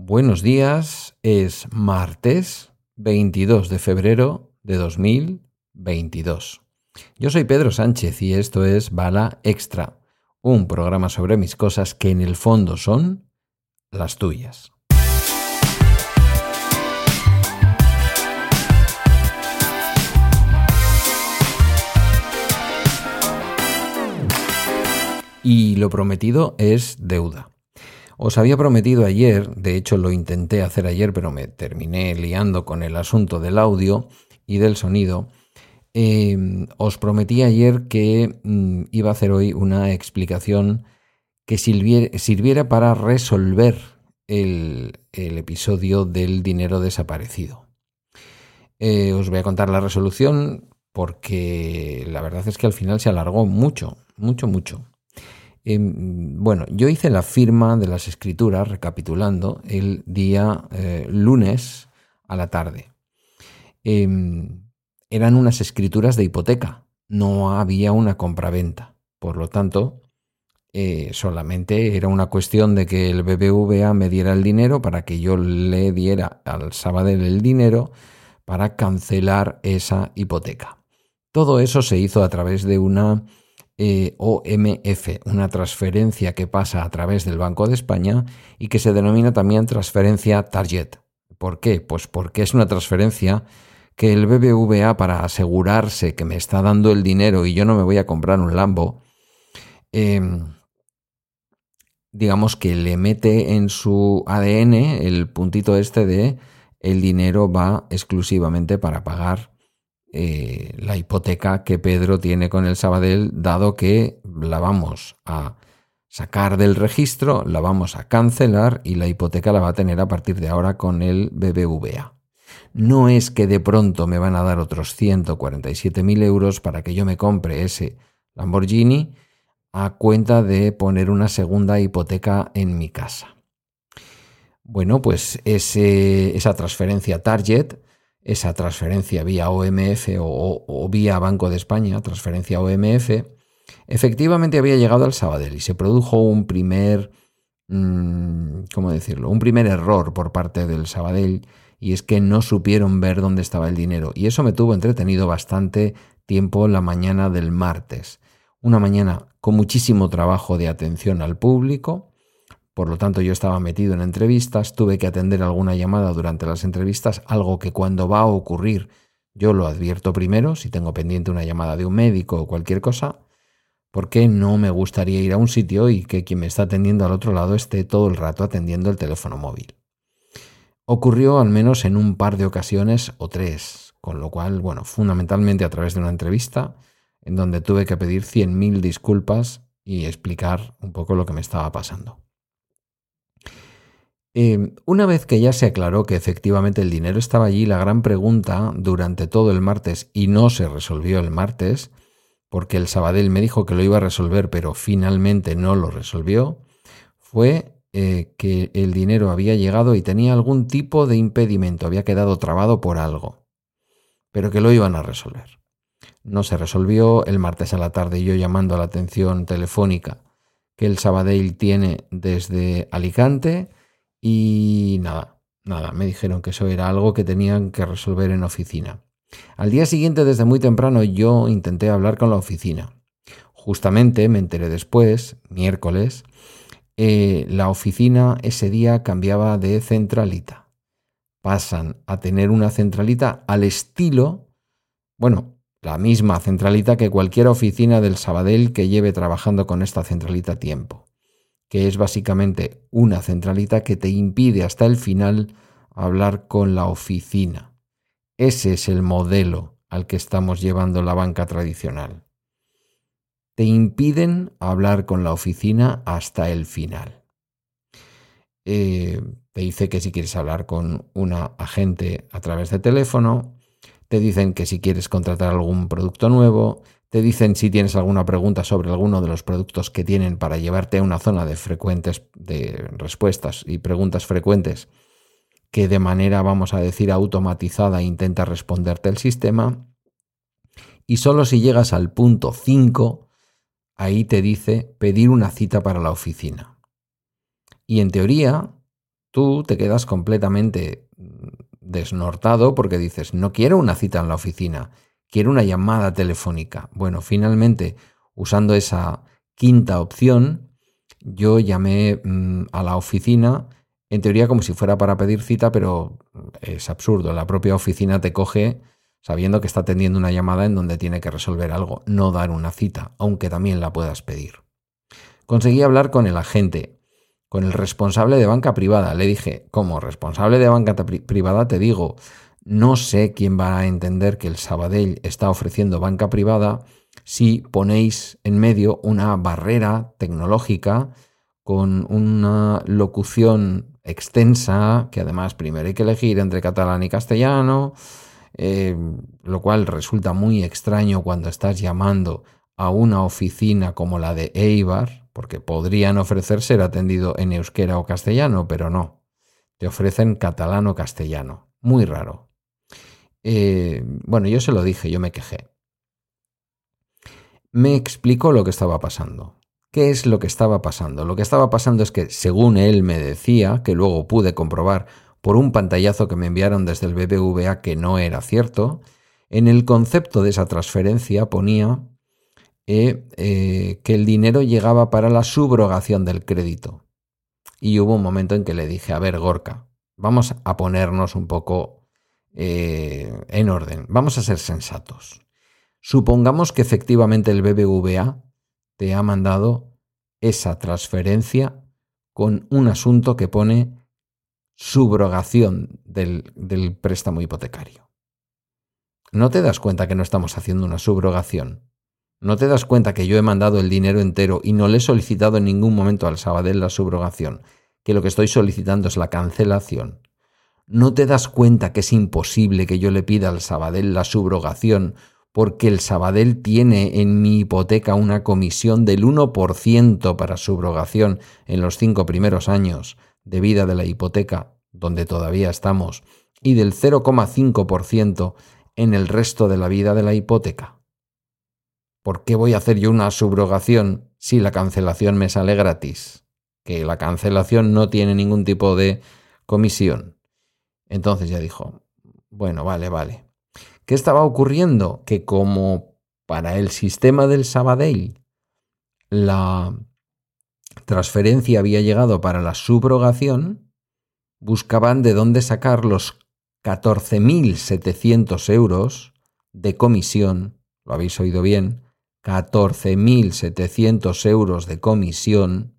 Buenos días, es martes 22 de febrero de 2022. Yo soy Pedro Sánchez y esto es Bala Extra, un programa sobre mis cosas que en el fondo son las tuyas. Y lo prometido es deuda. Os había prometido ayer, de hecho lo intenté hacer ayer, pero me terminé liando con el asunto del audio y del sonido. Em, os prometí ayer que mm, iba a hacer hoy una explicación que sirviera, para resolver el, episodio del dinero desaparecido. Eh, os voy a contar la resolución porque la verdad es que al final se alargó mucho, mucho, mucho. Em, bueno, yo hice la firma de las escrituras, recapitulando, el día eh, lunes a la tarde. Em, eran unas escrituras de hipoteca, no había una compraventa. Por lo tanto, eh, solamente era una cuestión de que el BBVA me diera el dinero para que yo le diera al Sabadell el dinero para cancelar esa hipoteca. Todo eso se hizo a través de una eh, OMF, una transferencia que pasa a través del Banco de España y que se denomina también transferencia Target. ¿Por qué? Pues porque es una transferencia que el BBVA, para asegurarse que me está dando el dinero y yo no me voy a comprar un Lambo, em, digamos que le mete en su ADN el puntito este de el dinero va exclusivamente para pagar eh, la hipoteca que Pedro tiene con el Sabadell, dado que la vamos a sacar del registro, la vamos a cancelar y la hipoteca la va a tener a partir de ahora con el BBVA. No es que de pronto me van a dar otros 147.000 euros para que yo me compre ese Lamborghini a cuenta de poner una segunda hipoteca en mi casa. Bueno, pues esa transferencia Target esa transferencia vía OMF o, vía Banco de España, transferencia OMF, efectivamente había llegado al Sabadell y se produjo un primer, mm, ¿cómo decirlo? Un primer error por parte del Sabadell y es que no supieron ver dónde estaba el dinero y eso me tuvo entretenido bastante tiempo la mañana del martes. Una mañana con muchísimo trabajo de atención al público, por lo tanto, yo estaba metido en entrevistas, tuve que atender alguna llamada durante las entrevistas, algo que cuando va a ocurrir yo lo advierto primero, si tengo pendiente una llamada de un médico o cualquier cosa, porque no me gustaría ir a un sitio y que quien me está atendiendo al otro lado esté todo el rato atendiendo el teléfono móvil. Ocurrió al menos en un par de ocasiones o tres, con lo cual, bueno, fundamentalmente a través de una entrevista, en donde tuve que pedir 100.000 disculpas y explicar un poco lo que me estaba pasando. Em, una vez que ya se aclaró que efectivamente el dinero estaba allí, la gran pregunta durante todo el martes, y no se resolvió el martes, porque el Sabadell me dijo que lo iba a resolver, pero finalmente no lo resolvió, fue eh, que el dinero había llegado y tenía algún tipo de impedimento, había quedado trabado por algo, pero que lo iban a resolver. No se resolvió el martes a la tarde yo llamando a la atención telefónica que el Sabadell tiene desde Alicante, y nada, nada, me dijeron que eso era algo que tenían que resolver en oficina. Al día siguiente, desde muy temprano, yo intenté hablar con la oficina. Justamente me enteré después, miércoles, eh, la oficina ese día cambiaba de centralita. Pasan a tener una centralita al estilo, bueno, la misma centralita que cualquier oficina del Sabadell que lleve trabajando con esta centralita tiempo que es básicamente una centralita que te impide hasta el final hablar con la oficina. Ese es el modelo al que estamos llevando la banca tradicional. Te impiden hablar con la oficina hasta el final. Eh, te dice que si quieres hablar con una agente a través de teléfono, te dicen que si quieres contratar algún producto nuevo, te dicen si tienes alguna pregunta sobre alguno de los productos que tienen para llevarte a una zona de frecuentes de respuestas y preguntas frecuentes que de manera, vamos a decir, automatizada intenta responderte el sistema. Y solo si llegas al punto 5, ahí te dice pedir una cita para la oficina. Y en teoría, tú te quedas completamente desnortado porque dices, no quiero una cita en la oficina, quiero una llamada telefónica. Bueno, finalmente, usando esa quinta opción, yo llamé mm, a la oficina, en teoría como si fuera para pedir cita, pero es absurdo. La propia oficina te coge sabiendo que está atendiendo una llamada en donde tiene que resolver algo, no dar una cita, aunque también la puedas pedir. Conseguí hablar con el agente, con el responsable de banca privada. Le dije, como responsable de banca privada te digo, no sé quién va a entender que el Sabadell está ofreciendo banca privada si ponéis en medio una barrera tecnológica con una locución extensa, que además primero hay que elegir entre catalán y castellano, eh, lo cual resulta muy extraño cuando estás llamando a una oficina como la de Eibar, porque podrían ofrecer ser atendido en euskera o castellano, pero no. Te ofrecen catalán o castellano. Muy raro. Eh, bueno, yo se lo dije, yo me quejé. Me explicó lo que estaba pasando. ¿Qué es lo que estaba pasando? Lo que estaba pasando es que, según él me decía, que luego pude comprobar por un pantallazo que me enviaron desde el BBVA que no era cierto, en el concepto de esa transferencia ponía eh, que el dinero llegaba para la subrogación del crédito. Y hubo un momento en que le dije, a ver, Gorka, vamos a ponernos un poco eh, en orden, vamos a ser sensatos. Supongamos que efectivamente el BBVA te ha mandado esa transferencia con un asunto que pone subrogación del, del préstamo hipotecario. ¿No te das cuenta que no estamos haciendo una subrogación? ¿No te das cuenta que yo he mandado el dinero entero y no le he solicitado en ningún momento al Sabadell la subrogación? Que lo que estoy solicitando es la cancelación. ¿No te das cuenta que es imposible que yo le pida al Sabadell la subrogación porque el Sabadell tiene en mi hipoteca una comisión del 1% para subrogación en los cinco primeros años de vida de la hipoteca, donde todavía estamos, y del 0,5% en el resto de la vida de la hipoteca? ¿por qué voy a hacer yo una subrogación si la cancelación me sale gratis? Que la cancelación no tiene ningún tipo de comisión. Entonces ya dijo, bueno, vale, vale. ¿Qué estaba ocurriendo? Que como para el sistema del Sabadell la transferencia había llegado para la subrogación, buscaban de dónde sacar los 14.700 euros de comisión, lo habéis oído bien, 14.700 euros de comisión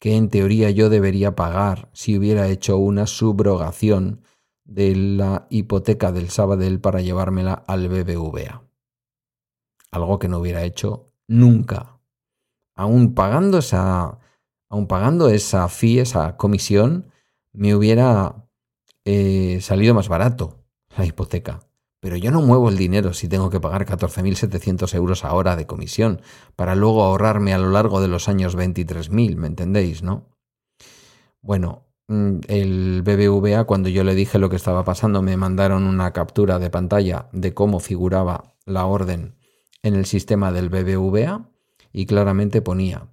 que en teoría yo debería pagar si hubiera hecho una subrogación de la hipoteca del Sabadell para llevármela al BBVA. Algo que no hubiera hecho nunca. Aún pagando esa, aún pagando esa fee, esa comisión, me hubiera eh, salido más barato la hipoteca. Pero yo no muevo el dinero si tengo que pagar 14.700 euros ahora de comisión, para luego ahorrarme a lo largo de los años 23.000, ¿me entendéis, no? Bueno, mm, el BBVA, cuando yo le dije lo que estaba pasando, me mandaron una captura de pantalla de cómo figuraba la orden en el sistema del BBVA y claramente ponía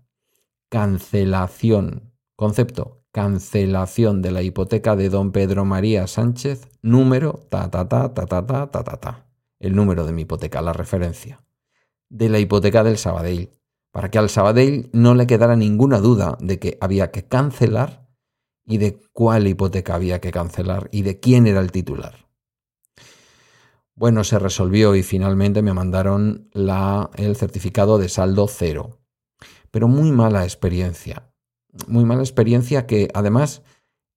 cancelación, concepto, cancelación de la hipoteca de don Pedro María Sánchez, número ta ta ta ta ta ta ta ta. El número de mi hipoteca, la referencia. De la hipoteca del Sabadell, para que al Sabadell no le quedara ninguna duda de que había que cancelar y de cuál hipoteca había que cancelar y de quién era el titular. Bueno, se resolvió y finalmente me mandaron la, el certificado de saldo cero. Pero muy mala experiencia muy mala experiencia que además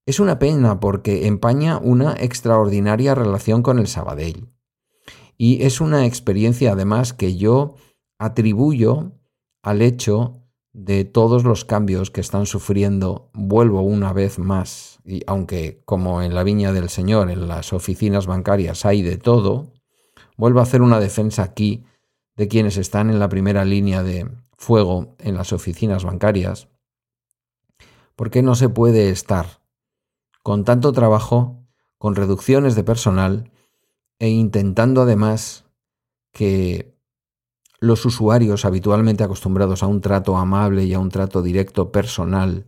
es una pena porque empaña una extraordinaria relación con el Sabadell. Y es una experiencia además que yo atribuyo al hecho de todos los cambios que están sufriendo, vuelvo una vez más, y aunque como en la viña del Señor, en las oficinas bancarias hay de todo, vuelvo a hacer una defensa aquí de quienes están en la primera línea de fuego en las oficinas bancarias, ¿Por qué no se puede estar con tanto trabajo, con reducciones de personal e intentando además que los usuarios habitualmente acostumbrados a un trato amable y a un trato directo personal,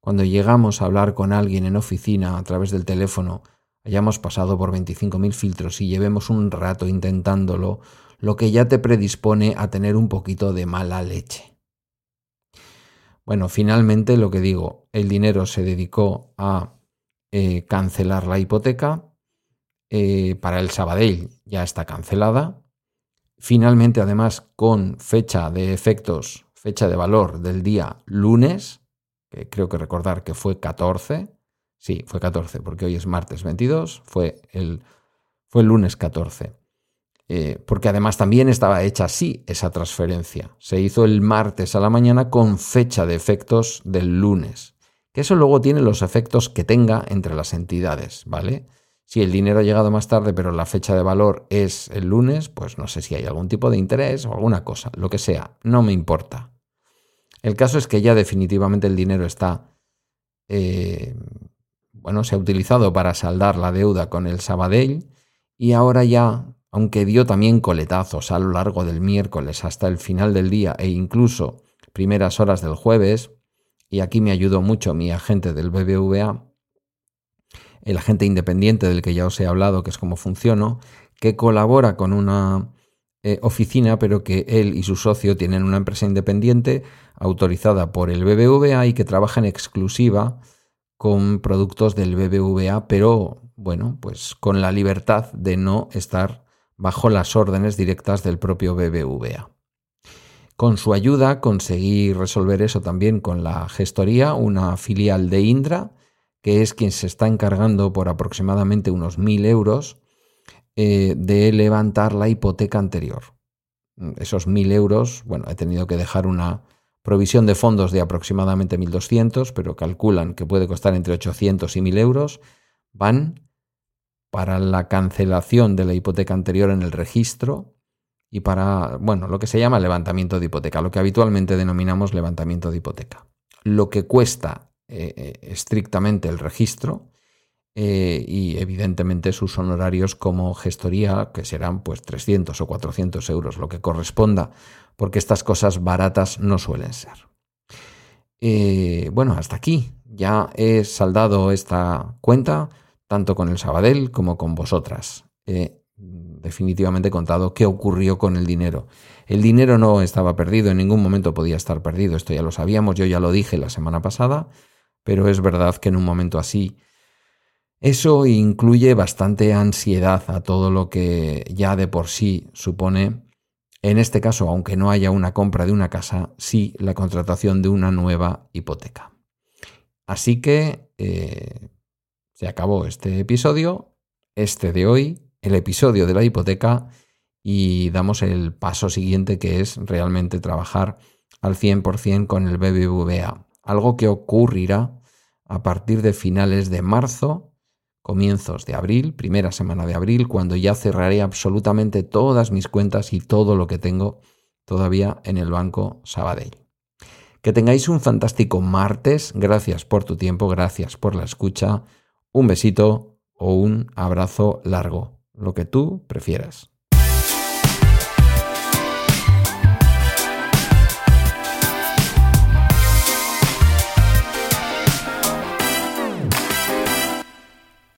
cuando llegamos a hablar con alguien en oficina a través del teléfono, hayamos pasado por 25.000 filtros y llevemos un rato intentándolo, lo que ya te predispone a tener un poquito de mala leche. Bueno, finalmente lo que digo, el dinero se dedicó a eh, cancelar la hipoteca. Eh, para el Sabadell ya está cancelada. Finalmente, además, con fecha de efectos, fecha de valor del día lunes, que creo que recordar que fue 14. Sí, fue 14, porque hoy es martes 22, fue el, fue el lunes 14. Eh, porque además también estaba hecha así esa transferencia. Se hizo el martes a la mañana con fecha de efectos del lunes. Que eso luego tiene los efectos que tenga entre las entidades, ¿vale? Si el dinero ha llegado más tarde, pero la fecha de valor es el lunes, pues no sé si hay algún tipo de interés o alguna cosa, lo que sea, no me importa. El caso es que ya definitivamente el dinero está, eh, bueno, se ha utilizado para saldar la deuda con el Sabadell y ahora ya aunque dio también coletazos a lo largo del miércoles hasta el final del día e incluso primeras horas del jueves, y aquí me ayudó mucho mi agente del BBVA, el agente independiente del que ya os he hablado, que es como funciono, que colabora con una eh, oficina, pero que él y su socio tienen una empresa independiente autorizada por el BBVA y que trabaja en exclusiva con productos del BBVA, pero bueno, pues con la libertad de no estar bajo las órdenes directas del propio BBVA. Con su ayuda conseguí resolver eso también con la gestoría, una filial de Indra, que es quien se está encargando por aproximadamente unos mil euros eh, de levantar la hipoteca anterior. Esos mil euros, bueno, he tenido que dejar una provisión de fondos de aproximadamente 1.200, pero calculan que puede costar entre 800 y 1.000 euros, van para la cancelación de la hipoteca anterior en el registro y para, bueno, lo que se llama levantamiento de hipoteca, lo que habitualmente denominamos levantamiento de hipoteca. Lo que cuesta eh, eh, estrictamente el registro eh, y evidentemente sus honorarios como gestoría, que serán pues 300 o 400 euros, lo que corresponda, porque estas cosas baratas no suelen ser. bueno, hasta aquí. Ya he saldado esta cuenta tanto con el Sabadell como con vosotras. He definitivamente contado qué ocurrió con el dinero. El dinero no estaba perdido, en ningún momento podía estar perdido, esto ya lo sabíamos, yo ya lo dije la semana pasada, pero es verdad que en un momento así eso incluye bastante ansiedad a todo lo que ya de por sí supone, en este caso, aunque no haya una compra de una casa, sí la contratación de una nueva hipoteca. Así que eh, se acabó este episodio, este de hoy, el episodio de la hipoteca, y damos el paso siguiente que es realmente trabajar al 100% con el BBVA. Algo que ocurrirá a partir de finales de marzo, comienzos de abril, primera semana de abril, cuando ya cerraré absolutamente todas mis cuentas y todo lo que tengo todavía en el banco Sabadell. Que tengáis un fantástico martes, gracias por tu tiempo, gracias por la escucha un besito o un abrazo largo, lo que tú prefieras.